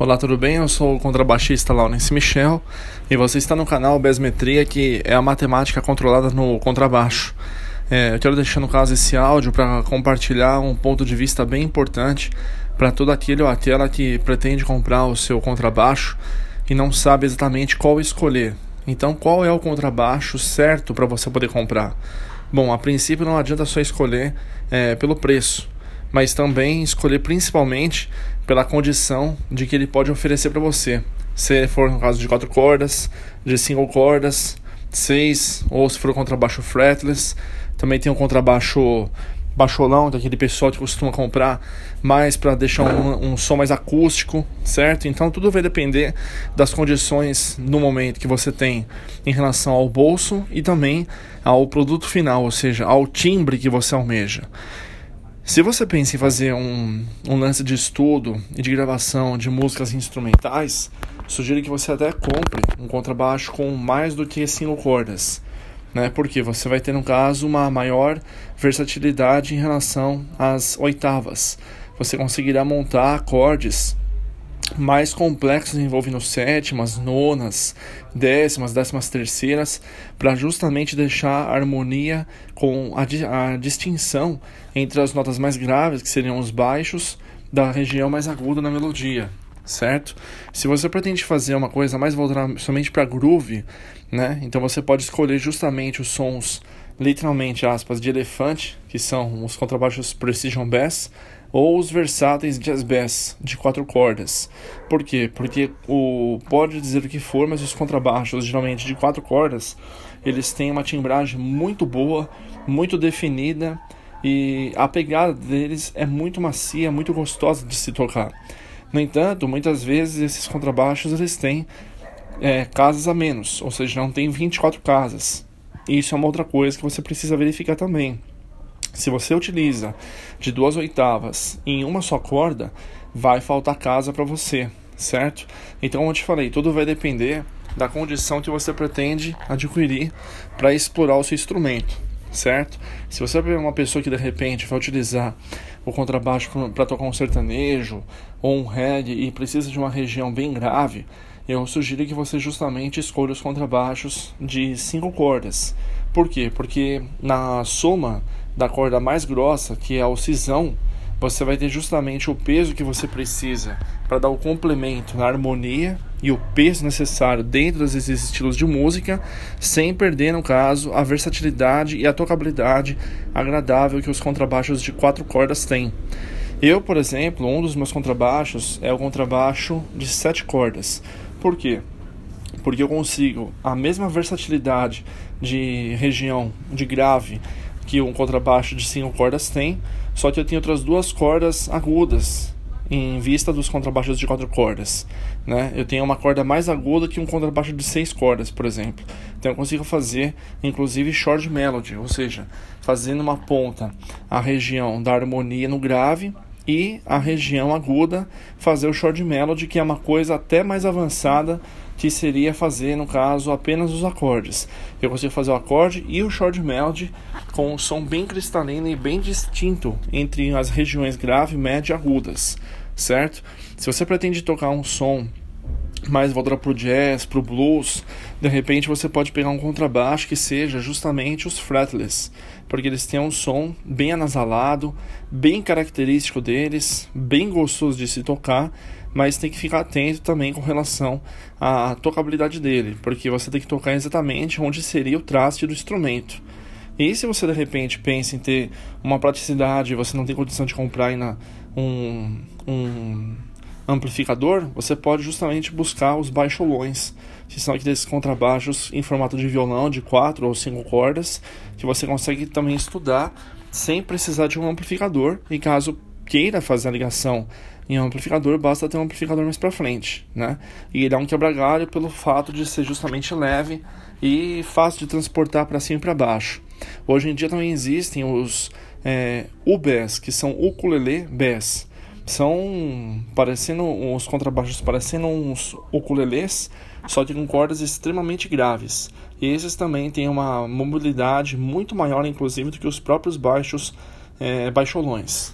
Olá, tudo bem? Eu sou o contrabaixista Laurence Michel e você está no canal Besmetria, que é a matemática controlada no contrabaixo. É, eu quero deixar no caso esse áudio para compartilhar um ponto de vista bem importante para todo aquele ou aquela que pretende comprar o seu contrabaixo e não sabe exatamente qual escolher. Então, qual é o contrabaixo certo para você poder comprar? Bom, a princípio não adianta só escolher é, pelo preço mas também escolher principalmente pela condição de que ele pode oferecer para você. Se for no caso de quatro cordas, de single cordas, seis, ou se for contrabaixo fretless, também tem um contrabaixo baixolão, daquele pessoal que costuma comprar mais para deixar um, um, som mais acústico, certo? Então tudo vai depender das condições no momento que você tem em relação ao bolso e também ao produto final, ou seja, ao timbre que você almeja. Se você pensa em fazer um, um lance de estudo e de gravação de músicas instrumentais, sugiro que você até compre um contrabaixo com mais do que cinco cordas, né? Porque você vai ter no caso uma maior versatilidade em relação às oitavas. Você conseguirá montar acordes mais complexos envolvendo sétimas, nonas, décimas, décimas terceiras, para justamente deixar a harmonia com a, a, distinção entre as notas mais graves, que seriam os baixos, da região mais aguda na melodia, certo? Se você pretende fazer uma coisa mais voltada somente para groove, né? Então você pode escolher justamente os sons, literalmente aspas, de elefante, que são os contrabaixos Precision Bass, ou os versáteis jazz bass de quatro cordas. Por quê? Porque o pode dizer o que for, mas os contrabaixos geralmente de quatro cordas, eles têm uma timbragem muito boa, muito definida e a pegada deles é muito macia, muito gostosa de se tocar. No entanto, muitas vezes esses contrabaixos eles têm é, casas a menos, ou seja, não tem 24 casas. Isso é uma outra coisa que você precisa verificar também. Se você utiliza de duas oitavas em uma só corda, vai faltar casa para você, certo? Então, como eu te falei, tudo vai depender da condição que você pretende adquirir para explorar o seu instrumento, certo? Se você é uma pessoa que de repente vai utilizar o contrabaixo para tocar um sertanejo ou um reggae e precisa de uma região bem grave, eu sugiro que você justamente escolha os contrabaixos de cinco cordas. Por quê? Porque na soma da corda mais grossa, que é o cisão, você vai ter justamente o peso que você precisa para dar o complemento na harmonia e o peso necessário dentro desses estilos de música, sem perder, no caso, a versatilidade e a tocabilidade agradável que os contrabaixos de quatro cordas têm. Eu, por exemplo, um dos meus contrabaixos é o contrabaixo de sete cordas. Por quê? Porque eu consigo a mesma versatilidade de região de grave que um contrabaixo de cinco cordas tem, só que eu tenho outras duas cordas agudas em vista dos contrabaixos de quatro cordas. Né? Eu tenho uma corda mais aguda que um contrabaixo de seis cordas, por exemplo. Então eu consigo fazer, inclusive, short melody, ou seja, fazendo uma ponta a região da harmonia no grave e a região aguda fazer o short melody, que é uma coisa até mais avançada que seria fazer, no caso, apenas os acordes. Eu consigo fazer o acorde e o short melody com um som bem cristalino e bem distinto entre as regiões grave, média e agudas, certo? Se você pretende tocar um som mais voltado para o jazz, para o blues, de repente você pode pegar um contrabaixo que seja justamente os fretless, porque eles têm um som bem anasalado, bem característico deles, bem gostoso de se tocar mas tem que ficar atento também com relação à tocabilidade dele, porque você tem que tocar exatamente onde seria o traste do instrumento. E se você de repente pensa em ter uma praticidade você não tem condição de comprar um, um amplificador, você pode justamente buscar os baixolões, que são aqueles contrabaixos em formato de violão de quatro ou cinco cordas, que você consegue também estudar sem precisar de um amplificador, em caso queira fazer a ligação em um amplificador, basta ter um amplificador mais para frente, né? E ele é um quebra-galho pelo fato de ser justamente leve e fácil de transportar para cima e para baixo. Hoje em dia também existem os é, UBS, que são ukulele bass. São parecendo uns contrabaixos parecendo uns ukuleles, só que com cordas extremamente graves. E esses também têm uma mobilidade muito maior, inclusive, do que os próprios baixos é, baixolões.